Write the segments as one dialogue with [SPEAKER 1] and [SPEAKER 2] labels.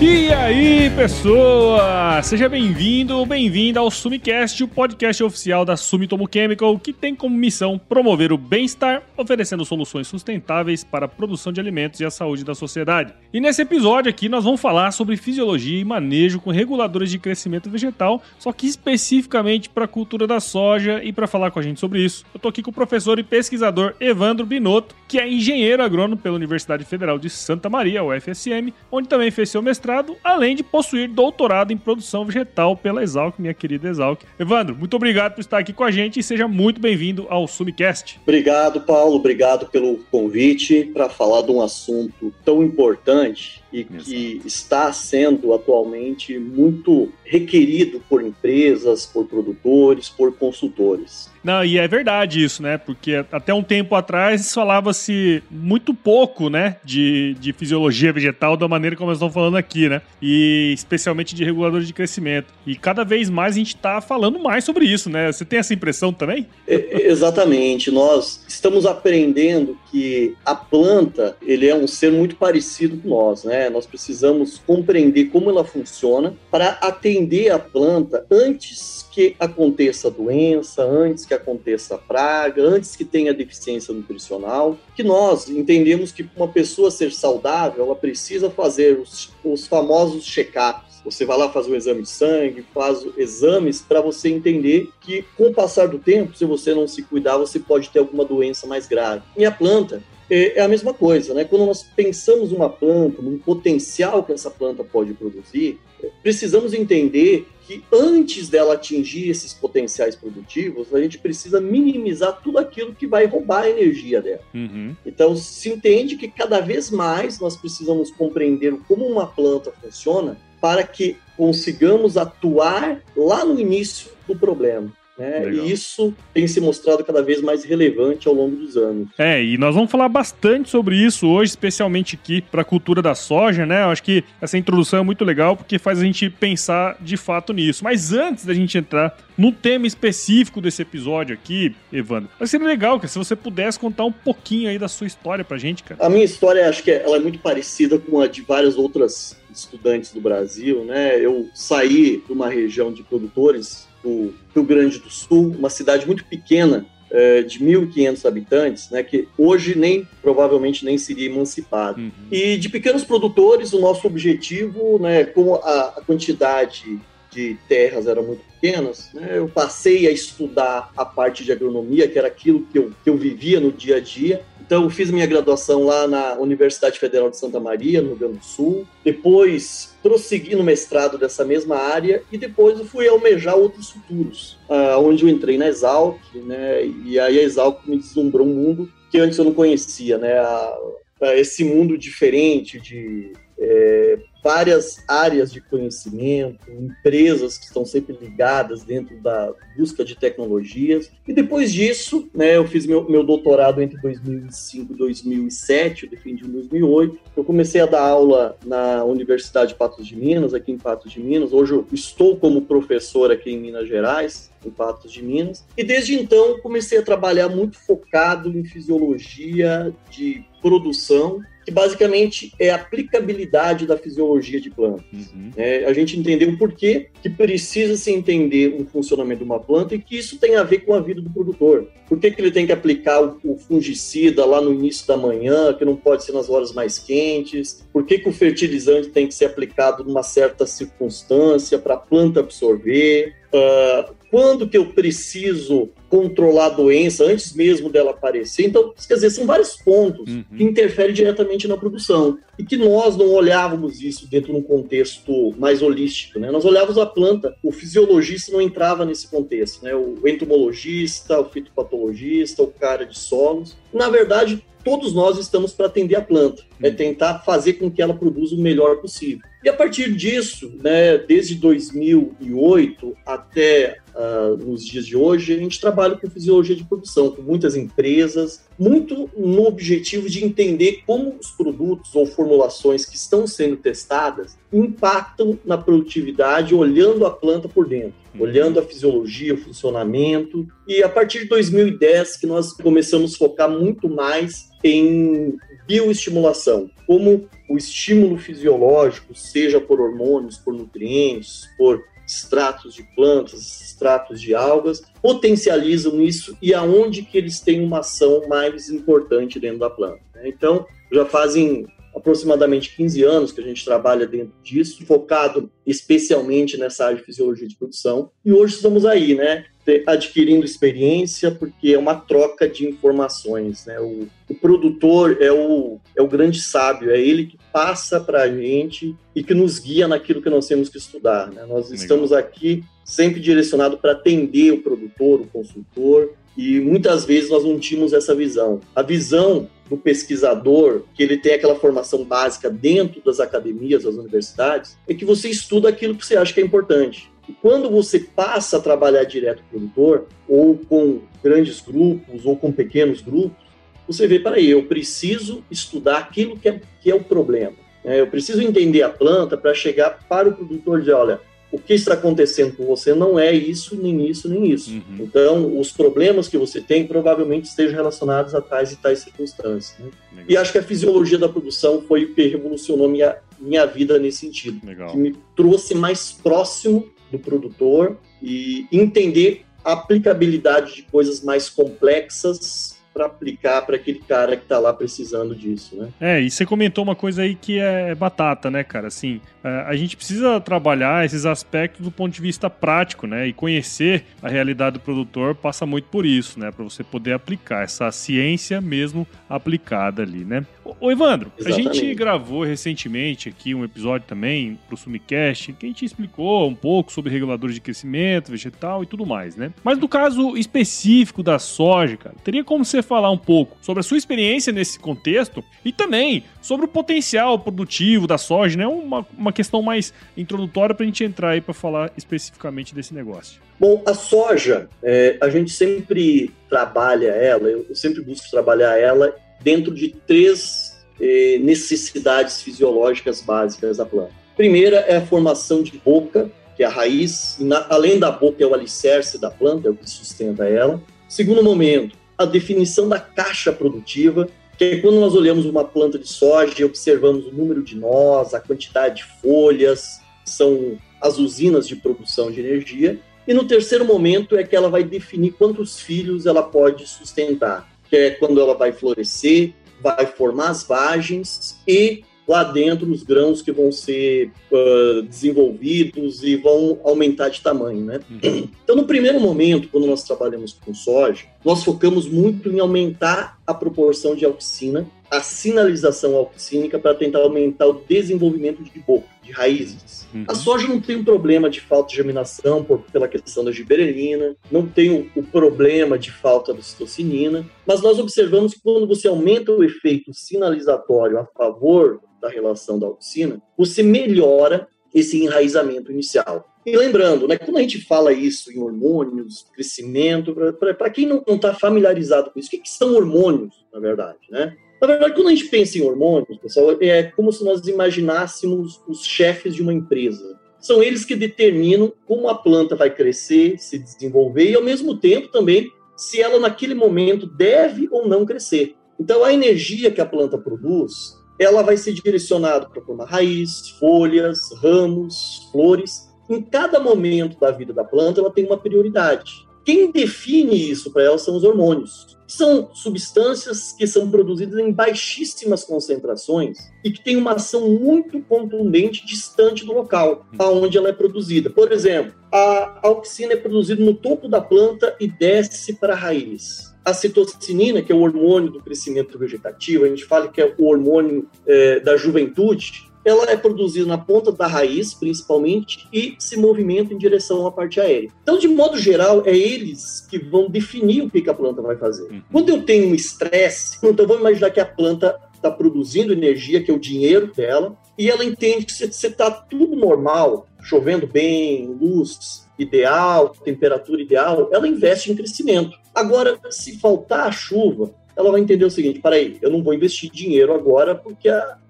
[SPEAKER 1] E aí, pessoa! Seja bem-vindo ou bem-vinda ao Sumicast, o podcast oficial da Sumitomo Chemical, que tem como missão promover o bem-estar, oferecendo soluções sustentáveis para a produção de alimentos e a saúde da sociedade. E nesse episódio aqui nós vamos falar sobre fisiologia e manejo com reguladores de crescimento vegetal, só que especificamente para a cultura da soja e para falar com a gente sobre isso, eu tô aqui com o professor e pesquisador Evandro Binotto, que é engenheiro agrônomo pela Universidade Federal de Santa Maria, UFSM, onde também fez seu mestrado mestrado, além de possuir doutorado em produção vegetal pela Exalc, minha querida Exalc. Evandro, muito obrigado por estar aqui com a gente e seja muito bem-vindo ao Sumicast.
[SPEAKER 2] Obrigado, Paulo. Obrigado pelo convite para falar de um assunto tão importante e Exato. que está sendo atualmente muito requerido por empresas, por produtores, por consultores.
[SPEAKER 1] Não, e é verdade isso, né? Porque até um tempo atrás falava-se muito pouco, né, de, de fisiologia vegetal da maneira como nós estamos falando aqui, né? E especialmente de reguladores de crescimento. E cada vez mais a gente está falando mais sobre isso, né? Você tem essa impressão também?
[SPEAKER 2] É, exatamente. Nós estamos aprendendo que a planta, ele é um ser muito parecido com nós, né? Nós precisamos compreender como ela funciona para atender a planta antes que aconteça a doença, antes que aconteça a praga, antes que tenha deficiência nutricional, que nós entendemos que uma pessoa ser saudável, ela precisa fazer os, os famosos check-ups. Você vai lá fazer um exame de sangue, faz exames para você entender que, com o passar do tempo, se você não se cuidar, você pode ter alguma doença mais grave. E a planta, é, é a mesma coisa, né? Quando nós pensamos uma planta, num potencial que essa planta pode produzir, precisamos entender que antes dela atingir esses potenciais produtivos, a gente precisa minimizar tudo aquilo que vai roubar a energia dela. Uhum. Então, se entende que cada vez mais nós precisamos compreender como uma planta funciona para que consigamos atuar lá no início do problema. Né? E isso tem se mostrado cada vez mais relevante ao longo dos anos.
[SPEAKER 1] É, e nós vamos falar bastante sobre isso hoje, especialmente aqui para a cultura da soja, né? Eu acho que essa introdução é muito legal porque faz a gente pensar de fato nisso. Mas antes da gente entrar no tema específico desse episódio aqui, Evandro, vai ser legal que se você pudesse contar um pouquinho aí da sua história pra gente, cara.
[SPEAKER 2] A minha história, acho que ela é muito parecida com a de várias outras estudantes do Brasil, né? Eu saí de uma região de produtores do Rio Grande do Sul, uma cidade muito pequena, é, de 1.500 habitantes, né, que hoje nem provavelmente nem seria emancipado. Uhum. E de pequenos produtores, o nosso objetivo, né, como a, a quantidade de terras eram muito pequenas, né, eu passei a estudar a parte de agronomia, que era aquilo que eu, que eu vivia no dia a dia, então, fiz minha graduação lá na Universidade Federal de Santa Maria, no Rio Grande do Sul. Depois, prossegui no mestrado dessa mesma área e depois fui almejar outros futuros, uh, onde eu entrei na Exalc, né? E aí a Exalc me deslumbrou um mundo que antes eu não conhecia, né? A, a esse mundo diferente de é, várias áreas de conhecimento, empresas que estão sempre ligadas dentro da busca de tecnologias. E depois disso, né, eu fiz meu, meu doutorado entre 2005 e 2007, eu defendi em 2008. Eu comecei a dar aula na Universidade de Patos de Minas, aqui em Patos de Minas. Hoje eu estou como professor aqui em Minas Gerais, em Patos de Minas. E desde então comecei a trabalhar muito focado em fisiologia de produção que basicamente é a aplicabilidade da fisiologia de plantas. Uhum. É, a gente entendeu por que precisa se entender um funcionamento de uma planta e que isso tem a ver com a vida do produtor. Por que, que ele tem que aplicar o, o, fungicida lá no início da manhã, que não pode ser nas horas mais quentes? Por que, que o fertilizante tem que ser aplicado numa certa circunstância para a planta absorver? Uh, quando que eu preciso controlar a doença antes mesmo dela aparecer. Então, quer dizer, são vários pontos uhum. que interferem diretamente na produção. E que nós não olhávamos isso dentro de um contexto mais holístico, né? Nós olhávamos a planta, o fisiologista não entrava nesse contexto, né? O entomologista, o fitopatologista, o cara de solos. Na verdade, todos nós estamos para atender a planta, é tentar fazer com que ela produza o melhor possível. E a partir disso, né, desde 2008 até uh, nos dias de hoje, a gente trabalha com fisiologia de produção, com muitas empresas, muito no objetivo de entender como os produtos ou formulações que estão sendo testadas impactam na produtividade, olhando a planta por dentro, uhum. olhando a fisiologia, o funcionamento. E a partir de 2010 que nós começamos a focar muito mais em bioestimulação, como o estímulo fisiológico, seja por hormônios, por nutrientes, por extratos de plantas, extratos de algas, potencializam isso e aonde que eles têm uma ação mais importante dentro da planta. Né? Então, já fazem aproximadamente 15 anos que a gente trabalha dentro disso, focado especialmente nessa área de fisiologia de produção. E hoje estamos aí, né? Adquirindo experiência, porque é uma troca de informações, né? O, o produtor é o, é o grande sábio, é ele que passa para a gente e que nos guia naquilo que nós temos que estudar. Né? Nós estamos aqui sempre direcionado para atender o produtor, o consultor, e muitas vezes nós não tínhamos essa visão. A visão do pesquisador, que ele tem aquela formação básica dentro das academias, das universidades, é que você estuda aquilo que você acha que é importante. E quando você passa a trabalhar direto com o produtor, ou com grandes grupos, ou com pequenos grupos, você vê, para aí, eu preciso estudar aquilo que é, que é o problema. É, eu preciso entender a planta para chegar para o produtor e dizer, olha, o que está acontecendo com você não é isso, nem isso, nem isso. Uhum. Então, os problemas que você tem provavelmente estejam relacionados a tais e tais circunstâncias. Né? E acho que a fisiologia da produção foi o que revolucionou minha, minha vida nesse sentido. Legal. Que me trouxe mais próximo do produtor e entender a aplicabilidade de coisas mais complexas para aplicar para aquele cara que está lá precisando disso, né?
[SPEAKER 1] É, e você comentou uma coisa aí que é batata, né, cara? Assim, é, a gente precisa trabalhar esses aspectos do ponto de vista prático, né? E conhecer a realidade do produtor passa muito por isso, né? Para você poder aplicar essa ciência mesmo aplicada ali, né? Ô, Evandro, Exatamente. a gente gravou recentemente aqui um episódio também pro Sumicast que a gente explicou um pouco sobre reguladores de crescimento vegetal e tudo mais, né? Mas no caso específico da soja, cara, teria como você falar um pouco sobre a sua experiência nesse contexto e também sobre o potencial produtivo da soja, né? Uma, uma questão mais introdutória para a gente entrar aí para falar especificamente desse negócio.
[SPEAKER 2] Bom, a soja, é, a gente sempre trabalha ela, eu sempre busco trabalhar ela dentro de três eh, necessidades fisiológicas básicas da planta. Primeira é a formação de boca, que é a raiz, na, além da boca é o alicerce da planta, é o que sustenta ela. Segundo momento, a definição da caixa produtiva, que é quando nós olhamos uma planta de soja e observamos o número de nós, a quantidade de folhas, são as usinas de produção de energia. E no terceiro momento é que ela vai definir quantos filhos ela pode sustentar, que é quando ela vai florescer, vai formar as vagens e lá dentro os grãos que vão ser uh, desenvolvidos e vão aumentar de tamanho, né? Uhum. Então, no primeiro momento, quando nós trabalhamos com soja, nós focamos muito em aumentar a proporção de auxina, a sinalização auxínica para tentar aumentar o desenvolvimento de boca, de raízes. Uhum. A soja não tem um problema de falta de germinação por, pela questão da giberelina, não tem o, o problema de falta de citocinina, mas nós observamos que quando você aumenta o efeito sinalizatório a favor da relação da auxina, você melhora esse enraizamento inicial. E lembrando, né, quando a gente fala isso em hormônios, crescimento, para quem não está familiarizado com isso, o que, que, são hormônios, na verdade? Né? Na verdade, quando a gente pensa em hormônios, pessoal, é como se nós imaginássemos os chefes de uma empresa. São eles que determinam como a planta vai crescer, se desenvolver e, ao mesmo tempo, também se ela, naquele momento, deve ou não crescer. Então, a energia que a planta produz ela vai ser direcionada para formar raiz, folhas, ramos, flores. Em cada momento da vida da planta, ela tem uma prioridade. Quem define isso para ela são os hormônios. São substâncias que são produzidas em baixíssimas concentrações e que têm uma ação muito contundente distante do local aonde ela é produzida. Por exemplo, a auxina é produzida no topo da planta e desce para a raiz a citocinina, que é o hormônio do crescimento vegetativo, a gente fala que é o hormônio é, da juventude, ela é produzida na ponta da raiz, principalmente, e se movimenta em direção à parte aérea. Então, de modo geral, é eles que vão definir o que, a planta vai fazer. Uhum. Quando eu tenho um estresse, então vamos imaginar que a planta está produzindo energia, que é o dinheiro dela, e ela entende que se está tudo normal, chovendo bem, luz ideal, temperatura ideal, ela investe em crescimento. Agora, se faltar a chuva, ela vai entender o seguinte: peraí, eu não vou investir dinheiro agora porque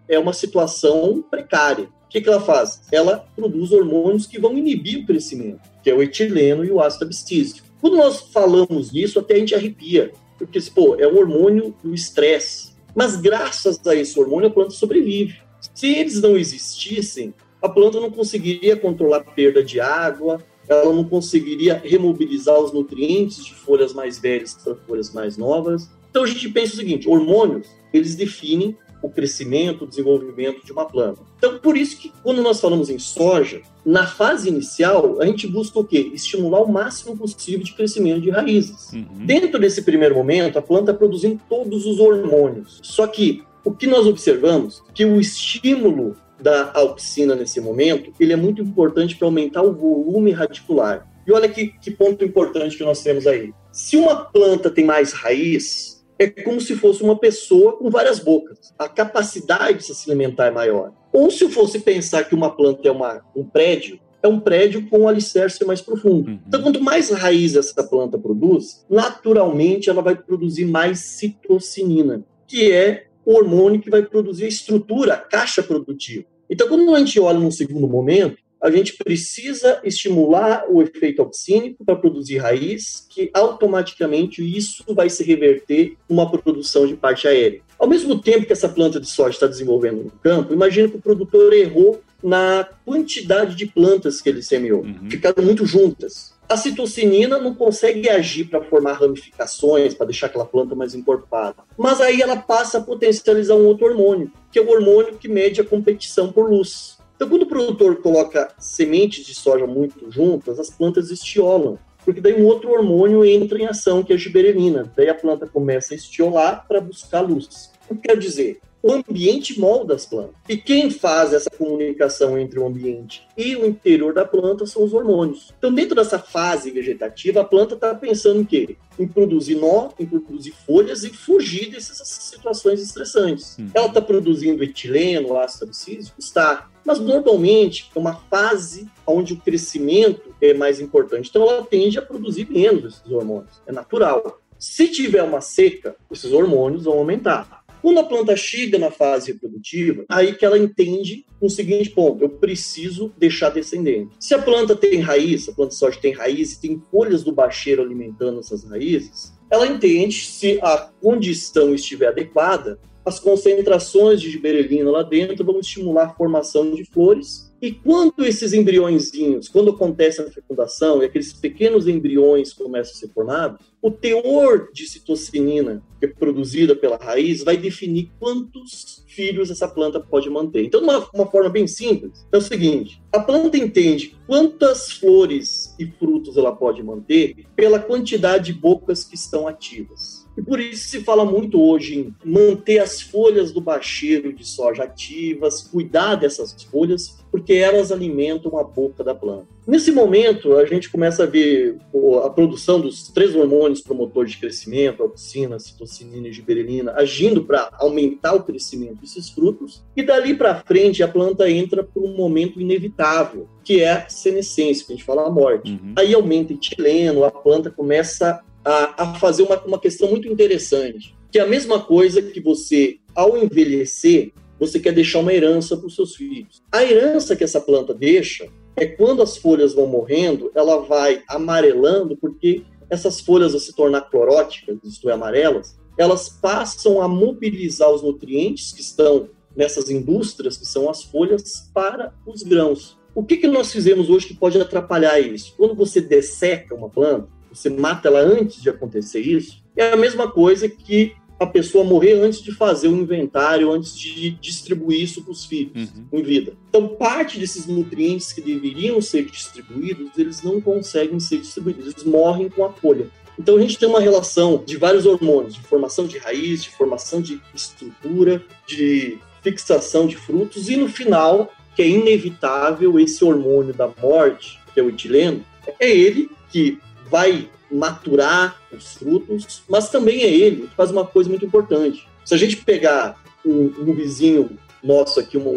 [SPEAKER 2] é uma situação precária. O que, que ela faz? Ela produz hormônios que vão inibir o crescimento, que é o etileno e o ácido abscísico. Quando nós falamos nisso, até a gente arrepia, porque pô, é um hormônio do estresse. Mas graças a esse hormônio, a planta sobrevive. Se eles não existissem, a planta não conseguiria controlar a perda de água, ela não conseguiria remobilizar os nutrientes de folhas mais velhas para folhas mais novas. Então a gente pensa o seguinte: hormônios, eles definem o crescimento, o desenvolvimento de uma planta. Então, por isso que quando nós falamos em soja, na fase inicial, a gente busca o quê? Estimular o máximo possível de crescimento de raízes. Uhum. Dentro desse primeiro momento, a planta produzindo todos os hormônios. Só que o que nós observamos que o estímulo da auxina nesse momento, ele é muito importante para aumentar o volume radicular. E olha que, que ponto importante que nós temos aí. Se uma planta tem mais raiz, é como se fosse uma pessoa com várias bocas. A capacidade de se alimentar é maior. Ou se eu fosse pensar que uma planta é uma, um prédio, é um prédio com um alicerce mais profundo. Uhum. Então, quanto mais raiz essa planta produz, naturalmente ela vai produzir mais citocinina, que é o hormônio que vai produzir a estrutura, a caixa produtiva. Então, quando a gente olha num segundo momento, a gente precisa estimular o efeito auxínico para produzir raiz, que automaticamente isso vai se reverter uma produção de parte aérea. Ao mesmo tempo que essa planta de soja está desenvolvendo no campo, imagina que o produtor errou na quantidade de plantas que ele semeou. Uhum. Ficaram muito juntas. A citocinina não consegue agir para formar ramificações, para deixar aquela planta mais encorpada. Mas aí ela passa a potencializar um outro hormônio, que é o hormônio que mede a competição por luz. Então, quando o produtor coloca sementes de soja muito juntas, as plantas estiolam, porque daí um outro hormônio entra em ação, que é a giberelina. Daí a planta começa a estiolar para buscar luz. O que quer dizer? o ambiente molda as plantas. E quem faz essa comunicação entre o ambiente e o interior da planta são os hormônios. Então, dentro dessa fase vegetativa, a planta está pensando em quê? Em produzir nó, em produzir folhas e fugir dessas situações estressantes. Hum. Ela está produzindo etileno, ácido abscísico? Está. Mas, normalmente, é uma fase onde o crescimento é mais importante. Então, ela tende a produzir menos esses hormônios. É natural. Se tiver uma seca, esses hormônios vão aumentar. Quando a planta chega na fase reprodutiva, aí que ela entende o seguinte ponto: eu preciso deixar descendente. Se a planta tem raiz, a planta de soja tem raiz e tem folhas do bacheiro alimentando essas raízes, ela entende se a condição estiver adequada, as concentrações de giberelina lá dentro vão estimular a formação de flores e quando esses embriõezinhos, quando acontece a fecundação e aqueles pequenos embriões começam a ser formados, o teor de citocinina que é produzida pela raiz vai definir quantos filhos essa planta pode manter. Então, uma, uma forma bem simples, é o seguinte: a planta entende quantas flores e frutos ela pode manter pela quantidade de bocas que estão ativas. E por isso se fala muito hoje em manter as folhas do bacheiro de soja ativas, cuidar dessas folhas, porque elas alimentam a boca da planta. Nesse momento, a gente começa a ver a produção dos três hormônios promotores de crescimento, auxina, citocinina e giberelina, agindo para aumentar o crescimento desses frutos. E dali para frente, a planta entra por um momento inevitável, que é a senescência, que a gente fala a morte. Uhum. Aí aumenta etileno, a planta começa a, a fazer uma, uma questão muito interessante, que é a mesma coisa que você, ao envelhecer, você quer deixar uma herança para os seus filhos. A herança que essa planta deixa é quando as folhas vão morrendo, ela vai amarelando, porque essas folhas vão se tornar cloróticas, isto é, amarelas, elas passam a mobilizar os nutrientes que estão nessas indústrias, que são as folhas, para os grãos. O que, que nós fizemos hoje que pode atrapalhar isso? Quando você desseca uma planta, você mata ela antes de acontecer isso, é a mesma coisa que a pessoa morrer antes de fazer o inventário, antes de distribuir isso para os filhos uhum. em vida. Então, parte desses nutrientes que deveriam ser distribuídos, eles não conseguem ser distribuídos, eles morrem com a folha. Então, a gente tem uma relação de vários hormônios, de formação de raiz, de formação de estrutura, de fixação de frutos, e no final, que é inevitável, esse hormônio da morte, que é o etileno, é ele que vai maturar os frutos, mas também é ele que faz uma coisa muito importante. Se a gente pegar um, um vizinho nosso aqui, uma,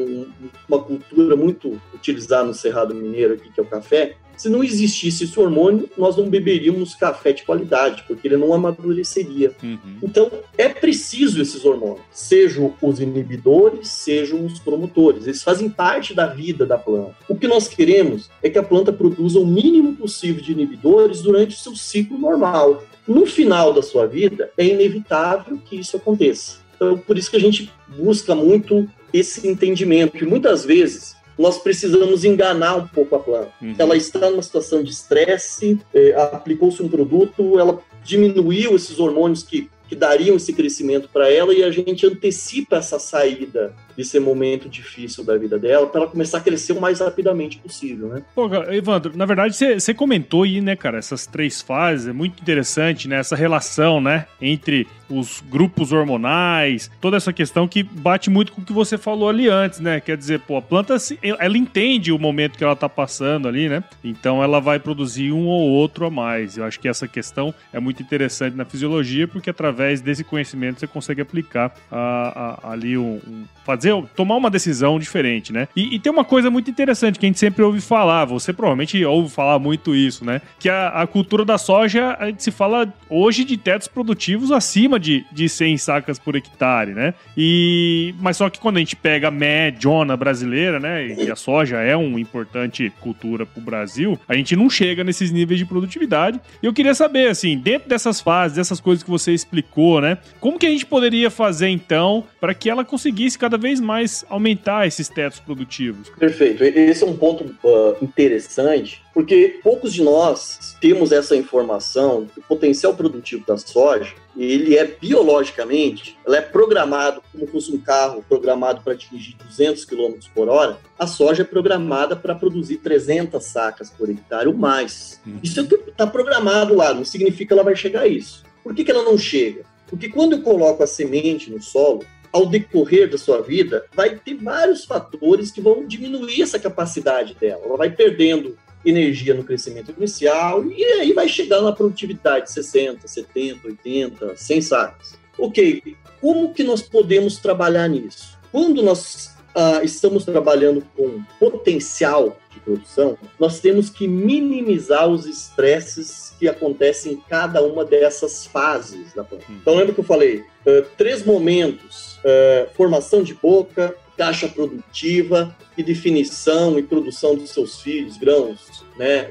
[SPEAKER 2] uma cultura muito utilizada no Cerrado Mineiro aqui, que é o café, se não existisse esse hormônio, nós não beberíamos café de qualidade, porque ele não amadureceria. Uhum. Então, é preciso esses hormônios, sejam os inibidores, sejam os promotores. Eles fazem parte da vida da planta. O que nós queremos é que a planta produza o mínimo possível de inibidores durante o seu ciclo normal. No final da sua vida, é inevitável que isso aconteça. Então, por isso que a gente busca muito esse entendimento, que muitas vezes nós precisamos enganar um pouco a planta. Uhum. Ela está numa situação de estresse, é, aplicou-se um produto, ela diminuiu esses hormônios que, que dariam esse crescimento para ela e a gente antecipa essa saída desse momento difícil da vida dela para ela começar a crescer o mais rapidamente possível, né?
[SPEAKER 1] Pô, Evandro, na verdade você comentou aí, né, cara, essas três fases, é muito interessante, né, essa relação, né, entre os grupos hormonais, toda essa questão que bate muito com o que você falou ali antes, né? Quer dizer, pô, a planta, ela entende o momento que ela tá passando ali, né? Então ela vai produzir um ou outro a mais. Eu acho que essa questão é muito interessante na fisiologia, porque através desse conhecimento você consegue aplicar a, a, ali um, um fazer, tomar uma decisão diferente, né? E, e, tem uma coisa muito interessante que a gente sempre ouve falar, você provavelmente ouve falar muito isso, né? Que a, a cultura da soja, a gente se fala hoje de tetos produtivos acima de, de 100 sacas por hectare, né? E, mas só que quando a gente pega a médiona brasileira, né? E a soja é uma importante cultura para o Brasil, a gente não chega nesses níveis de produtividade. E eu queria saber, assim, dentro dessas fases, dessas coisas que você explicou, né? Como que a gente poderia fazer, então, para que ela conseguisse cada vez mais aumentar esses tetos produtivos?
[SPEAKER 2] Perfeito. Esse é um ponto uh, interessante, porque poucos de nós temos essa informação que o potencial produtivo da soja ele é biologicamente, ela é programado como fosse um carro programado para atingir 200 km por hora, a soja é programada para produzir 300 sacas por hectare ou mais. Uhum. Isso é está programado lá, não significa que ela vai chegar a isso. Por que, que ela não chega? Porque quando eu coloco a semente no solo, ao decorrer da sua vida, vai ter vários fatores que vão diminuir essa capacidade dela. Ela vai perdendo energia no crescimento inicial e aí vai chegar na produtividade de 60, 70, 80, 100 sacas. Ok, como que nós podemos trabalhar nisso? Quando nós ah, estamos trabalhando com potencial de produção, nós temos que minimizar os estresses que acontecem em cada uma dessas fases da planta. Hum. Então, lembra que eu falei? Uh, três momentos: uh, formação de boca, caixa produtiva e definição e produção dos seus filhos, grãos, né.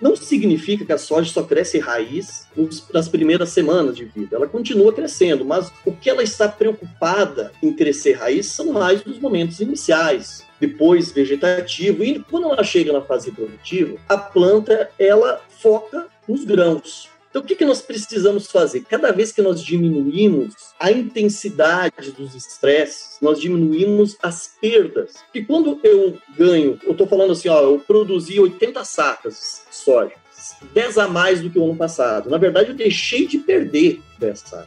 [SPEAKER 2] Não significa que a soja só cresce raiz nas primeiras semanas de vida. Ela continua crescendo, mas o que ela está preocupada em crescer raiz são mais nos momentos iniciais, depois vegetativo e quando ela chega na fase produtiva, a planta ela foca nos grãos. Então, o que, que nós precisamos fazer? Cada vez que nós diminuímos a intensidade dos estresses, nós diminuímos as perdas. E quando eu ganho, eu estou falando assim, ó, eu produzi 80 sacas de soja, 10 a mais do que o ano passado. Na verdade, eu deixei de perder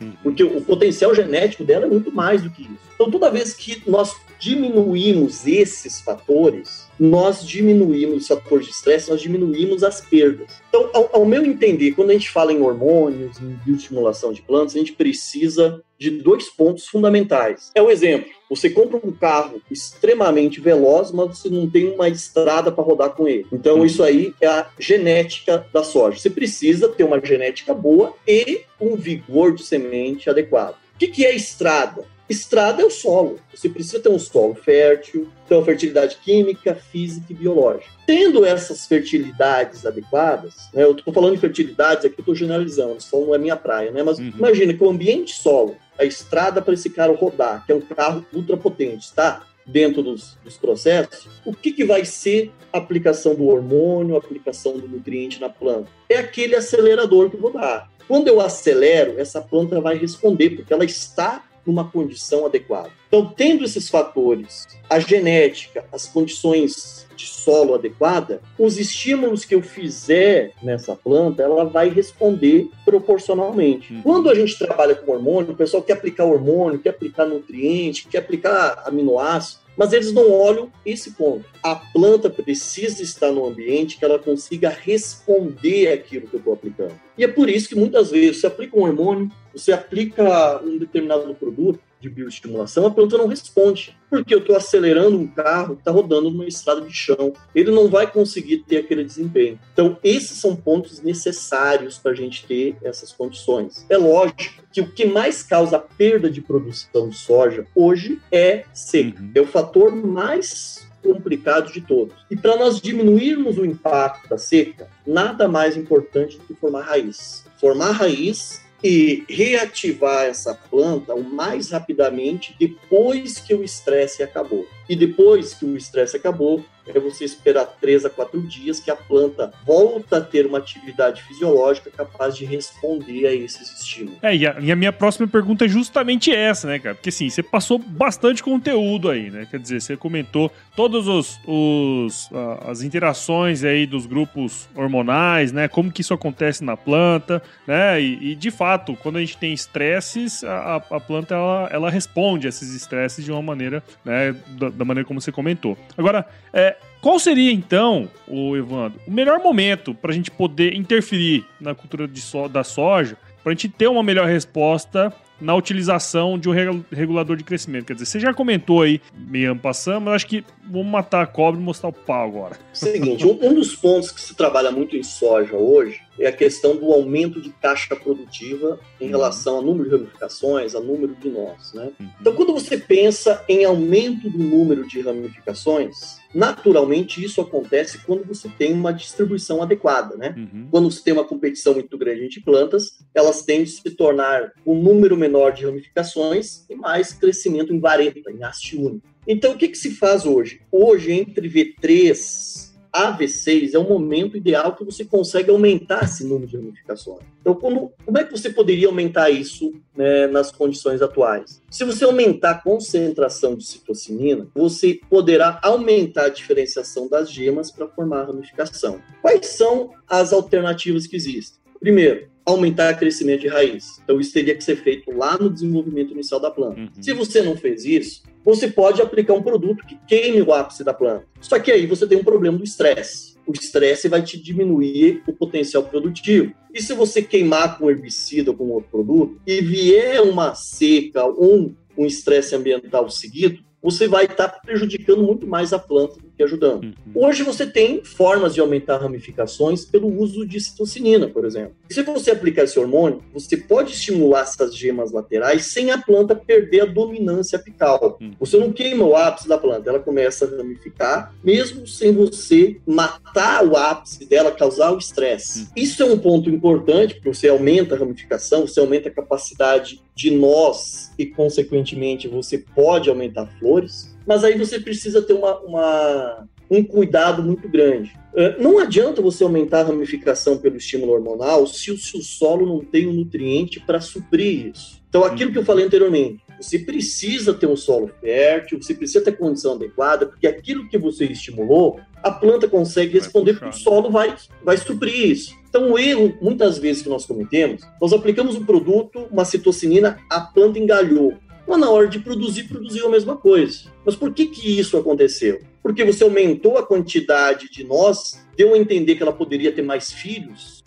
[SPEAKER 2] uhum. porque o potencial genético dela é muito mais do que isso. Então, toda vez que nós diminuímos esses fatores, nós diminuímos o fator de estresse, nós diminuímos as perdas. Então, ao, ao, meu entender, quando a gente fala em hormônios, em bioestimulação de plantas, a gente precisa de dois pontos fundamentais. É o exemplo. Você compra um carro extremamente veloz, mas você não tem uma estrada para rodar com ele. Então, isso aí é a genética da soja. Você precisa ter uma genética boa e um vigor de semente adequado. O que, que é estrada? Estrada é o solo. Você precisa ter um solo fértil, ter uma fertilidade química, física e biológica. Tendo essas fertilidades adequadas, né, eu estou falando de fertilidades aqui, estou generalizando, solo não é minha praia, né? Mas uhum. imagina que o ambiente solo, a estrada para esse carro rodar, que é um carro ultra potente, está dentro dos, dos, processos, o que, que vai ser a aplicação do hormônio, a aplicação do nutriente na planta? É aquele acelerador que eu vou dar. Quando eu acelero, essa planta vai responder, porque ela está numa condição adequada. Então, tendo esses fatores, a genética, as condições de solo adequada, os estímulos que eu fizer nessa planta, ela vai responder proporcionalmente. Uhum. Quando a gente trabalha com hormônio, o pessoal quer aplicar hormônio, quer aplicar nutriente, quer aplicar aminoácido, mas eles não olham esse ponto. A planta precisa estar no ambiente que ela consiga responder aquilo que eu estou aplicando. E é por isso que muitas vezes você aplica um hormônio, você aplica um determinado produto de bioestimulação, a planta não responde, porque eu estou acelerando um carro que está rodando numa estrada de chão. Ele não vai conseguir ter aquele desempenho. Então, esses são pontos necessários para a gente ter essas condições. É lógico que o que mais causa perda de produção de soja hoje é seca. Uhum. É o fator mais complicado de todos. E para nós diminuirmos o impacto da seca, nada mais importante do que formar raiz. Formar raiz e reativar essa planta o mais rapidamente depois que o estresse acabou. E depois que o estresse acabou, é você esperar três a quatro dias que a planta volta a ter uma atividade fisiológica capaz de responder a esses estímulos.
[SPEAKER 1] É, e a, e a, minha próxima pergunta é justamente essa, né, cara? Porque assim, você passou bastante conteúdo aí, né? Quer dizer, você comentou todas os, os, as interações aí dos grupos hormonais, né? Como que isso acontece na planta, né? E, e de fato, quando a gente tem estresses, a, a planta ela, ela responde a esses estresses de uma maneira, né? Da, da maneira como você comentou. Agora, é, qual seria então, o Evandro, o melhor momento para a gente poder interferir na cultura so da soja, para a gente ter uma melhor resposta na utilização de um regulador de crescimento. Quer dizer, você já comentou aí, meio passando, mas acho que vamos matar a cobra e mostrar o pau agora.
[SPEAKER 2] Seguinte, um dos pontos que se trabalha muito em soja hoje é a questão do aumento de taxa produtiva em uhum. relação ao número de ramificações, a número de nós. Né? Uhum. Então, quando você pensa em aumento do número de ramificações, naturalmente isso acontece quando você tem uma distribuição adequada. Né? Uhum. Quando você tem uma competição muito grande entre plantas, elas tendem a se tornar um número menor de ramificações e mais crescimento em vareta, em haste único. Então, o que, que se faz hoje? Hoje, entre V3 AV6 é o momento ideal que você consegue aumentar esse número de ramificações. Então, como, como é que você poderia aumentar isso né, nas condições atuais? Se você aumentar a concentração de citocinina, você poderá aumentar a diferenciação das gemas para formar a ramificação. Quais são as alternativas que existem? Primeiro, aumentar o crescimento de raiz. Então, isso teria que ser feito lá no desenvolvimento inicial da planta. Uhum. Se você não fez isso, você pode aplicar um produto que queime o ápice da planta. Só que aí você tem um problema do estresse. O estresse vai te diminuir o potencial produtivo. E se você queimar com herbicida ou com outro produto e vier uma seca ou um estresse ambiental seguido, você vai estar tá prejudicando muito mais a planta que ajudando. Uhum. Hoje você tem formas de aumentar ramificações pelo uso de citocinina, por exemplo. Se você aplicar esse hormônio, você pode estimular essas gemas laterais sem a planta perder a dominância apical. Uhum. Você não queima o ápice da planta, ela começa a ramificar, mesmo sem você matar o ápice dela, causar o estresse. Uhum. Isso é um ponto importante, porque você aumenta a ramificação, você aumenta a capacidade de nós e, consequentemente, você pode aumentar flores, mas aí você precisa ter uma, uma um cuidado muito grande. É, não adianta você aumentar a ramificação pelo estímulo hormonal se o, se o solo não tem um nutriente para suprir isso. Então, aquilo que eu falei anteriormente, você precisa ter um solo fértil, você precisa ter condição adequada, porque aquilo que você estimulou, a planta consegue responder, porque o solo vai, vai suprir isso. Então, o erro, muitas vezes, que nós cometemos, nós aplicamos um produto, uma citocinina, a planta engalhou. Mas na hora de produzir, produziu a mesma coisa. Mas por que, que isso aconteceu? Porque você aumentou a quantidade de nós, deu a entender que ela poderia ter mais filhos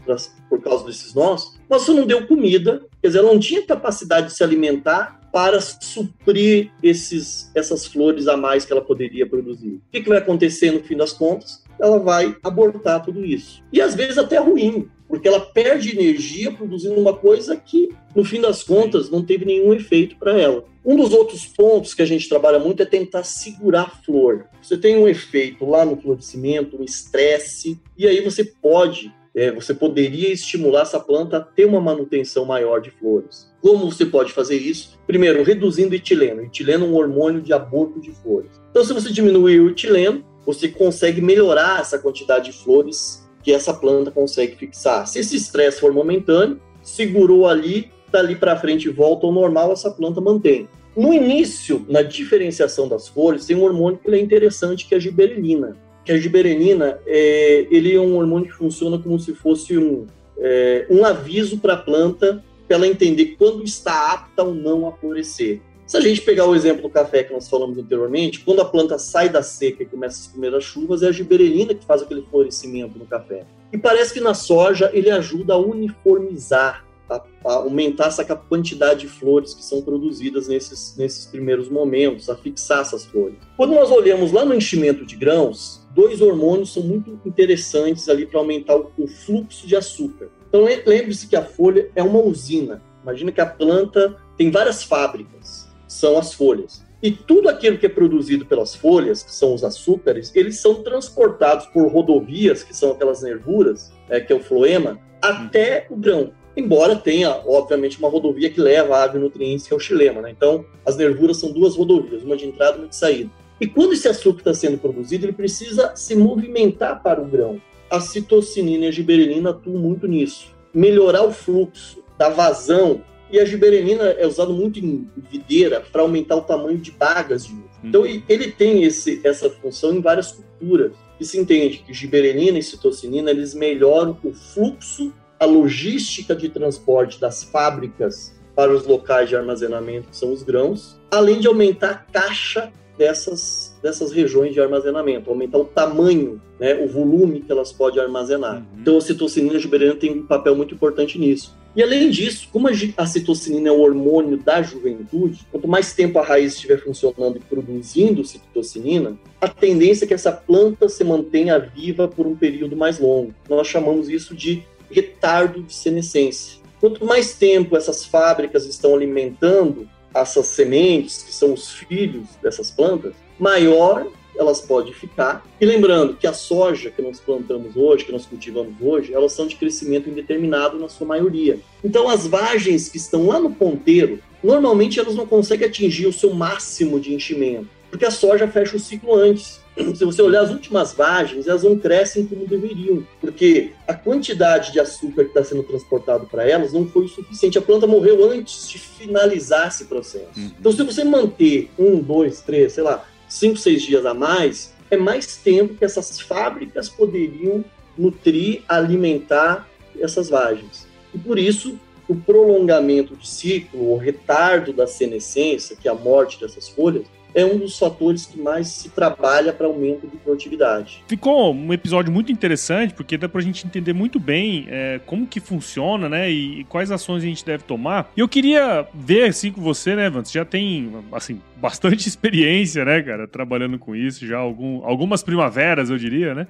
[SPEAKER 2] por causa desses nós, mas você não deu comida, quer dizer, ela não tinha capacidade de se alimentar para suprir esses, essas flores a mais que ela poderia produzir. O que, que vai acontecer no fim das contas? ela vai abortar tudo isso. E às vezes até ruim, porque ela perde energia produzindo uma coisa que, no fim das contas, não teve nenhum efeito para ela. Um dos outros pontos que a gente trabalha muito é tentar segurar a flor. Você tem um efeito lá no florescimento, um estresse, e aí você pode, é, você poderia estimular essa planta a ter uma manutenção maior de flores. Como você pode fazer isso? Primeiro, reduzindo o etileno. O etileno é um hormônio de aborto de flores. Então, se você diminuir o etileno, você consegue melhorar essa quantidade de flores que essa planta consegue fixar. Se esse estresse for momentâneo, segurou ali, dali para frente volta ao normal, essa planta mantém. No início, na diferenciação das flores, tem um hormônio que é interessante, que é a giberelina. Que a giberelina, é, ele é um hormônio que funciona como se fosse um, é, um aviso para a planta, para ela entender quando está apta ou não a florescer. Se a gente pegar o exemplo do café que nós falamos anteriormente, quando a planta sai da seca e começa as primeiras chuvas, é a giberelina que faz aquele florescimento no café. E parece que na soja ele ajuda a uniformizar, a, a aumentar essa quantidade de flores que são produzidas nesses, nesses primeiros momentos, a fixar essas flores. Quando nós olhamos lá no enchimento de grãos, dois hormônios são muito interessantes ali para aumentar o, o fluxo de açúcar. Então lembre-se que a folha é uma usina. Imagina que a planta tem várias fábricas são as folhas. E tudo aquilo que é produzido pelas folhas, que são os açúcares, eles são transportados por rodovias, que são aquelas nervuras, é, que é o floema, até o grão. embora tenha, obviamente, uma rodovia que leva a agronutrientes, que é o xilema. Né? Então, as nervuras são duas rodovias, uma de entrada e uma de saída. E quando esse açúcar está sendo produzido, ele precisa se movimentar para o grão. A citocinina e a giberelina atuam muito nisso. Melhorar o fluxo da vazão. E a giberelina é usado muito em videira para aumentar o tamanho de bagas de uva. Então, uhum. ele tem esse, essa função em várias culturas. E se entende que giberelina e citocinina eles melhoram o fluxo a logística de transporte das fábricas para os locais de armazenamento, que são os grãos, além de aumentar a caixa dessas, dessas regiões de armazenamento, aumentar o tamanho, né, o volume que elas podem armazenar. Uhum. Então, a citocinina giberina tem um papel muito importante nisso. E além disso, como a citocinina é o hormônio da juventude, quanto mais tempo a raiz estiver funcionando e produzindo citocinina, a tendência é que essa planta se mantenha viva por um período mais longo. Nós chamamos isso de retardo de senescência. Quanto mais tempo essas fábricas estão alimentando essas sementes, que são os filhos dessas plantas, maior elas podem ficar. E lembrando que a soja que nós plantamos hoje, que nós cultivamos hoje, elas são de crescimento indeterminado na sua maioria. Então as vagens que estão lá no ponteiro, normalmente elas não conseguem atingir o seu máximo de enchimento, porque a soja fecha o ciclo antes se você olhar as últimas vagens, elas não crescem como deveriam, porque a quantidade de açúcar que está sendo transportado para elas não foi o suficiente. A planta morreu antes de finalizar esse processo. Uhum. Então, se você manter um, dois, três, sei lá, cinco, seis dias a mais, é mais tempo que essas fábricas poderiam nutrir, alimentar essas vagens. E por isso, o prolongamento de ciclo, o retardo da senescência, que é a morte dessas folhas, é um dos fatores que mais se trabalha para aumento de produtividade.
[SPEAKER 1] Ficou um episódio muito interessante, porque dá para a gente entender muito bem é, como que funciona, né, e, e, quais ações a gente deve tomar. E eu queria ver, assim, com você, né, Vance, já tem, assim, bastante experiência, né, cara, trabalhando com isso, já algum, algumas primaveras, eu diria, né?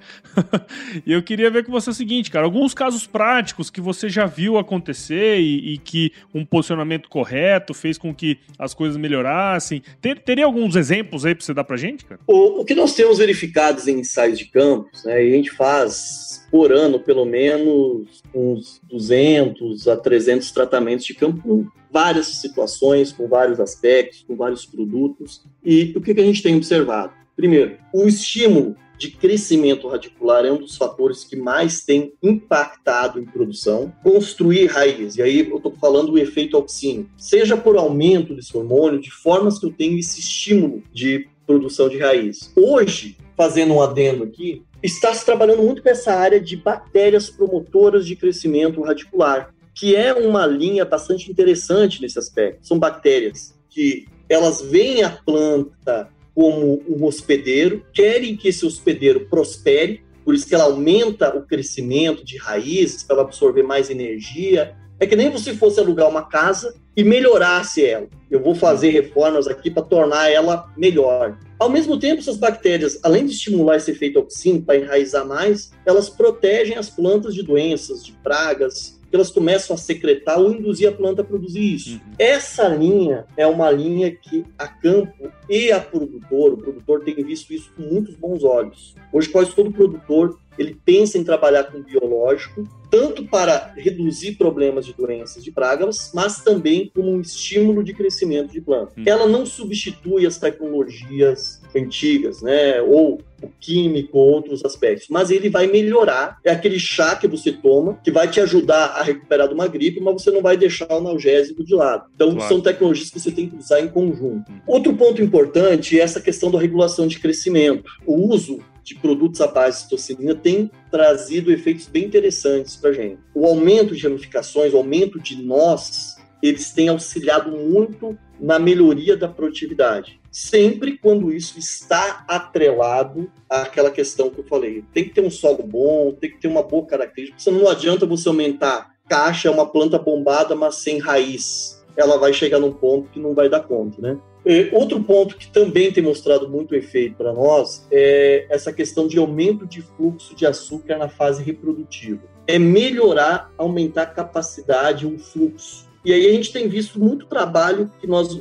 [SPEAKER 1] e eu queria ver com você o seguinte, cara, alguns casos práticos que você já viu acontecer e, e que um posicionamento correto fez com que as coisas melhorassem. Ter, teria alguns exemplos aí pra você dar pra gente, cara?
[SPEAKER 2] O, o que nós temos verificados em ensaios de campos, né, e a gente faz por ano, pelo menos, uns 200 a 300 tratamentos de campo várias situações, com vários aspectos, com vários produtos. E o que, a gente tem observado? Primeiro, o estímulo de crescimento radicular é um dos fatores que mais tem impactado em produção. Construir raiz, e aí eu estou falando do efeito auxínio, seja por aumento desse hormônio, de formas que eu tenho esse estímulo de produção de raiz. Hoje, fazendo um adendo aqui, está se trabalhando muito com essa área de bactérias promotoras de crescimento radicular que é uma linha bastante interessante nesse aspecto. São bactérias que elas veem a planta como um hospedeiro, querem que esse hospedeiro prospere, por isso que ela aumenta o crescimento de raízes para absorver mais energia. É que nem se fosse alugar uma casa e melhorasse ela. Eu vou fazer reformas aqui para tornar ela melhor. Ao mesmo tempo, essas bactérias, além de estimular esse efeito auxínio para enraizar mais, elas protegem as plantas de doenças, de pragas, que elas começam a secretar ou induzir a planta a produzir isso. Uhum. Essa linha é uma linha que a campo e a produtor, o produtor tem visto isso com muitos bons olhos. Hoje quase todo produtor ele pensa em trabalhar com biológico, tanto para reduzir problemas de doenças de pragas, mas também como um estímulo de crescimento de planta. Hum. Ela não substitui as tecnologias antigas, né, ou o químico, outros aspectos, mas ele vai melhorar. É aquele chá que você toma que vai te ajudar a recuperar de uma gripe, mas você não vai deixar o analgésico de lado. Então, claro. são tecnologias que você tem que usar em conjunto. Hum. Outro ponto importante é essa questão da regulação de crescimento. O uso de produtos à base de citocinina tem trazido efeitos bem interessantes para a gente. O aumento de ramificações, o aumento de nós, eles têm auxiliado muito na melhoria da produtividade. Sempre quando isso está atrelado àquela questão que eu falei. Tem que ter um solo bom, tem que ter uma boa característica. Não adianta você aumentar caixa, é uma planta bombada, mas sem raiz. Ela vai chegar num ponto que não vai dar conta, né? Outro ponto que também tem mostrado muito efeito para nós é essa questão de aumento de fluxo de açúcar na fase reprodutiva. É melhorar, aumentar a capacidade, o fluxo. E aí a gente tem visto muito trabalho que nós,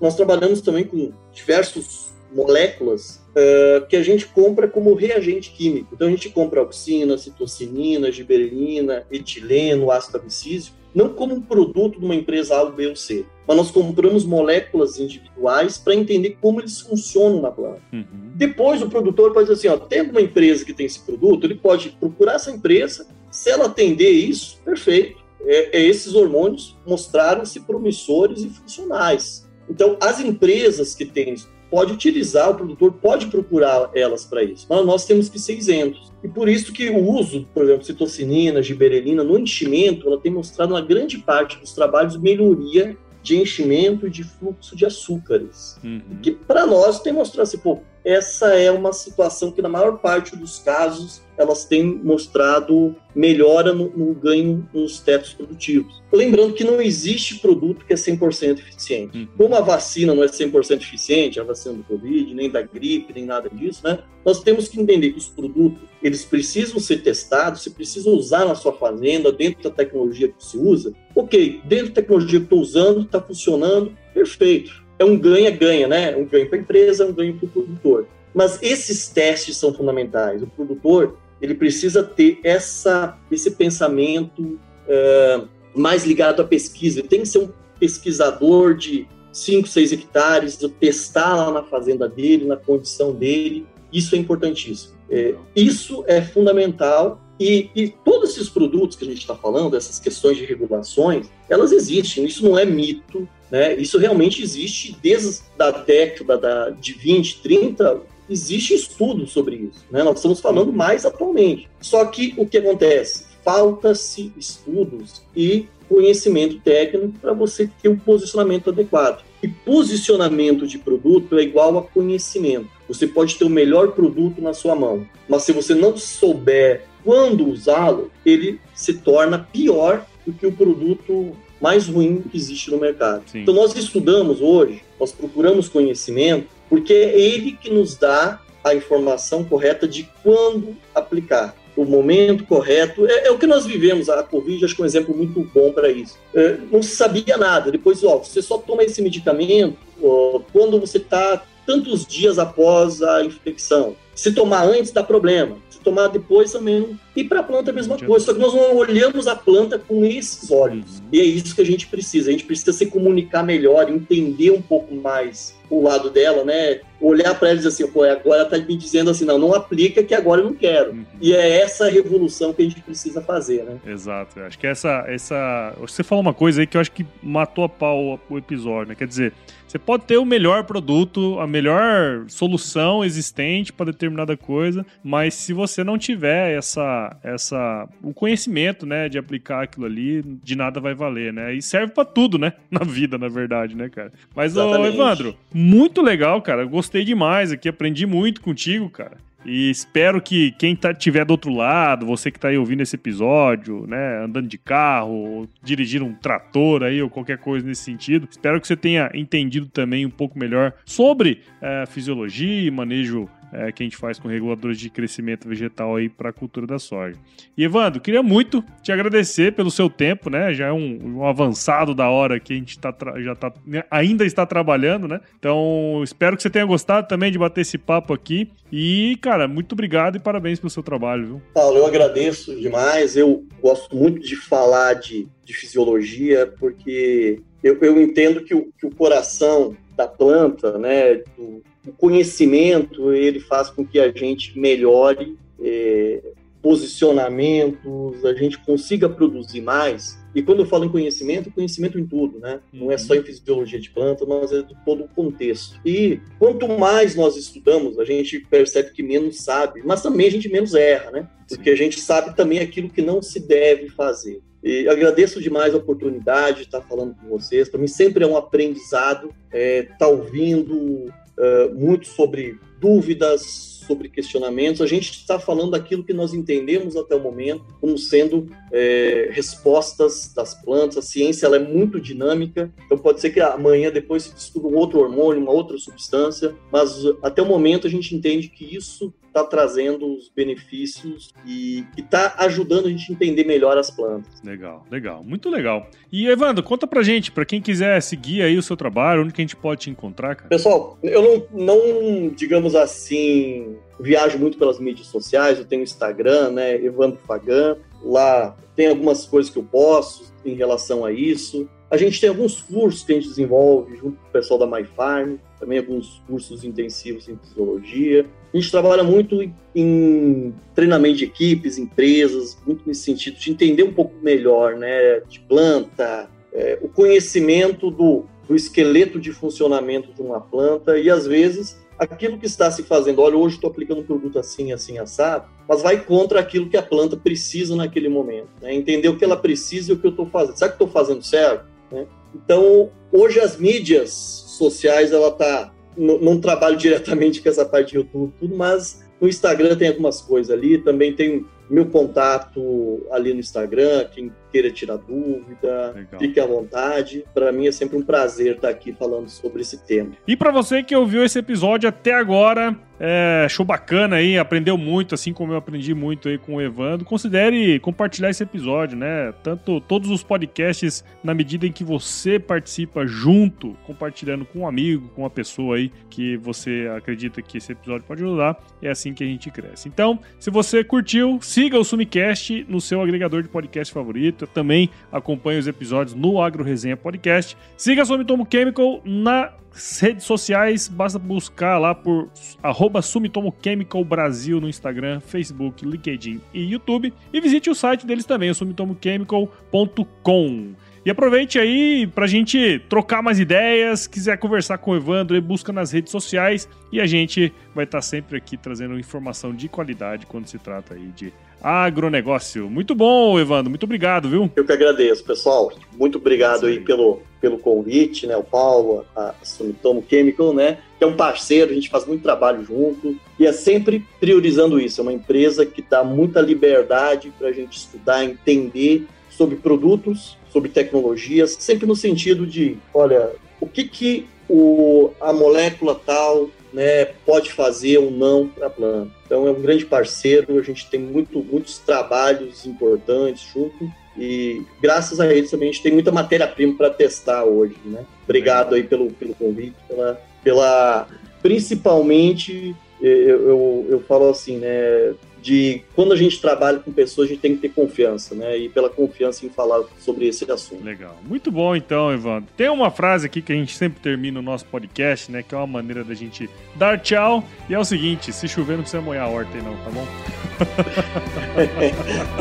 [SPEAKER 2] nós trabalhamos também com diversas moléculas uh, que a gente compra como reagente químico. Então a gente compra auxina, citocinina, giberelina, etileno, ácido abscísico não como um produto de uma empresa A, B ou C, mas nós compramos moléculas individuais para entender como eles funcionam na planta. Uhum. Depois o produtor pode dizer assim, ó, tem uma empresa que tem esse produto, ele pode procurar essa empresa, se ela atender isso, perfeito. É, é esses hormônios mostraram-se promissores e funcionais. Então, as empresas que têm pode utilizar, o produtor pode procurar elas para isso, mas nós temos que ser isentos. E por isso que o uso, por exemplo, citocinina, giberelina, no enchimento, ela tem mostrado na grande parte dos trabalhos melhoria de enchimento e de fluxo de açúcares. Uhum. Que para nós tem mostrado assim, pô, essa é uma situação que na maior parte dos casos elas têm mostrado melhora no, no ganho nos tetos produtivos. Lembrando que não existe produto que é 100% eficiente. Uhum. Como a vacina não é 100% eficiente, a vacina do Covid, nem da gripe, nem nada disso, né? Nós temos que entender que os produtos, eles precisam ser testados, você precisa usar na sua fazenda, dentro da tecnologia que se usa. Ok, dentro da tecnologia que estou usando, está funcionando, perfeito. É um ganha-ganha, né? Um ganho para a empresa, um ganho para o produtor. Mas esses testes são fundamentais. O produtor ele precisa ter essa, esse pensamento é, mais ligado à pesquisa. Ele tem que ser um pesquisador de 5, 6 hectares, testar lá na fazenda dele, na condição dele. Isso é importantíssimo. É, isso é fundamental e, e, todos esses produtos que a gente está falando, essas questões de regulações, elas existem. Isso não é mito, né? Isso realmente existe desde a década da, de 20, 30, existe estudo sobre isso. Né? Nós estamos falando mais atualmente. Só que o que acontece? Falta-se estudos e conhecimento técnico para você ter um posicionamento adequado. E posicionamento de produto é igual a conhecimento. Você pode ter o melhor produto na sua mão, mas se você não souber quando usá-lo, ele se torna pior do que o produto mais ruim que existe no mercado. Sim. Então nós estudamos hoje, nós procuramos conhecimento porque é ele que nos dá a informação correta de quando aplicar. O momento correto. É, é o que nós vivemos. A Covid, acho que é um exemplo muito bom para isso. É, não se sabia nada. Depois, ó, você só toma esse medicamento ó, quando você está tantos dias após a infecção. Se tomar antes, dá problema. Se tomar depois, também. E para a planta, a mesma coisa. Só que nós não olhamos a planta com esses olhos. Uhum. E é isso que a gente precisa. A gente precisa se comunicar melhor, entender um pouco mais o lado dela, né? Olhar para ela e dizer assim, pô, agora tá me dizendo assim, não, não aplica que agora eu não quero. Uhum. E é essa revolução que a gente precisa fazer, né?
[SPEAKER 1] Exato. Acho que essa, essa... Você falou uma coisa aí que eu acho que matou a pau o episódio, né? Quer dizer, você pode ter o melhor produto, a melhor solução existente para determinada coisa, mas se você não tiver essa, essa, o conhecimento, né, de aplicar aquilo ali, de nada vai valer, né? E serve para tudo, né, na vida, na verdade, né, cara? Mas, ô, Evandro, muito legal, cara. Gostei demais aqui, aprendi muito contigo, cara. E espero que quem tá, tiver do outro lado, você que está aí ouvindo esse episódio, né, andando de carro, dirigindo um trator aí, ou qualquer coisa nesse sentido, espero que você tenha entendido também um pouco melhor sobre é, fisiologia e manejo é, que a gente faz com reguladores de crescimento vegetal aí para a cultura da soja. E Evandro, queria muito te agradecer pelo seu tempo, né? Já é um, um avançado da hora que a gente tá já tá, né, ainda está trabalhando, né? Então, espero que você tenha gostado também de bater esse papo aqui. E, cara, muito obrigado e parabéns pelo seu trabalho, viu?
[SPEAKER 2] Paulo, eu agradeço demais. Eu gosto muito de falar de, de fisiologia, porque eu, eu entendo que o, que o coração da planta, né, do, o conhecimento ele faz com que a gente melhore é, posicionamentos, a gente consiga produzir mais. E quando eu falo em conhecimento, conhecimento em tudo, né? Não é só em fisiologia de planta, mas é de todo o contexto. E quanto mais nós estudamos, a gente percebe que menos sabe, mas também a gente menos erra, né? Porque a gente sabe também aquilo que não se deve fazer. E agradeço demais a oportunidade de estar falando com vocês. Para mim sempre é um aprendizado estar é, tá ouvindo uh, muito sobre dúvidas, sobre questionamentos. A gente está falando daquilo que nós entendemos até o momento como sendo é, respostas das plantas. A ciência ela é muito dinâmica, então pode ser que amanhã depois se descubra um outro hormônio, uma outra substância, mas até o momento a gente entende que isso está trazendo os benefícios e está ajudando a gente a entender melhor as plantas.
[SPEAKER 1] Legal, legal, muito legal. E Evandro, conta pra gente, para quem quiser seguir aí o seu trabalho, onde que a gente pode te encontrar, cara?
[SPEAKER 2] Pessoal, eu não, não digamos assim, viajo muito pelas mídias sociais, eu tenho Instagram, né, Evandro Fagan, lá tem algumas coisas que eu posto em relação a isso. A gente tem alguns cursos que a gente desenvolve junto com o pessoal da MyFarm, também alguns cursos intensivos em fisiologia. A gente trabalha muito em treinamento de equipes, empresas, muito nesse sentido de entender um pouco melhor, né, de planta, é, o conhecimento do, do esqueleto de funcionamento de uma planta e às vezes aquilo que está se fazendo, olha, hoje estou aplicando um produto assim, assim, assado, mas vai contra aquilo que a planta precisa naquele momento. Né? Entender o que ela precisa e o que eu estou fazendo. Será que estou fazendo certo? Né? Então, hoje as mídias sociais, ela está não trabalho diretamente com essa parte de YouTube, tudo, mas no Instagram tem algumas coisas ali, também tem meu contato ali no Instagram, quem queira tirar dúvida, Legal. fique à vontade. Para mim é sempre um prazer estar aqui falando sobre esse tema.
[SPEAKER 1] E para você que ouviu esse episódio até agora, é, show bacana aí, aprendeu muito, assim como eu aprendi muito aí com o Evandro. Considere compartilhar esse episódio, né? Tanto todos os podcasts, na medida em que você participa junto, compartilhando com um amigo, com uma pessoa aí que você acredita que esse episódio pode ajudar, é assim que a gente cresce. Então, se você curtiu, siga o Sumicast no seu agregador de podcast favorito. Também acompanhe os episódios no Agro Resenha Podcast. Siga a Sumitomo Chemical na redes sociais, basta buscar lá por arroba Sumitomo Chemical Brasil no Instagram, Facebook, LinkedIn e YouTube. E visite o site deles também, sumitomochemical.com. E aproveite aí pra gente trocar mais ideias, quiser conversar com o Evandro, busca nas redes sociais e a gente vai estar sempre aqui trazendo informação de qualidade quando se trata aí de agronegócio. Muito bom, Evandro, muito obrigado, viu?
[SPEAKER 2] Eu que agradeço, pessoal. Muito obrigado aí pelo, pelo convite, né? O Paulo, a Sumitomo Chemical, né? Que é um parceiro, a gente faz muito trabalho junto e é sempre priorizando isso. É uma empresa que dá muita liberdade para a gente estudar, entender sobre produtos, sobre tecnologias, sempre no sentido de, olha, o que que o, a molécula tal né, pode fazer ou não para a planta. Então é um grande parceiro, a gente tem muito, muitos trabalhos importantes junto e graças a eles também a gente tem muita matéria-prima para testar hoje, né? Obrigado aí pelo, pelo convite, pela, pela principalmente eu, eu, eu falo assim, né? De quando a gente trabalha com pessoas, a gente tem que ter confiança, né? E pela confiança em falar sobre esse assunto.
[SPEAKER 1] Legal. Muito bom, então, Evandro. Tem uma frase aqui que a gente sempre termina o nosso podcast, né? Que é uma maneira da gente dar tchau. E é o seguinte: se chover, não precisa molhar a horta aí, não, tá bom?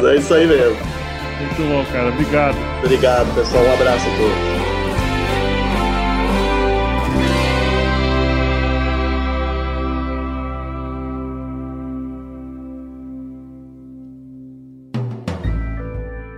[SPEAKER 2] é isso aí mesmo.
[SPEAKER 1] Muito bom, cara. Obrigado.
[SPEAKER 2] Obrigado, pessoal. Um abraço a todos.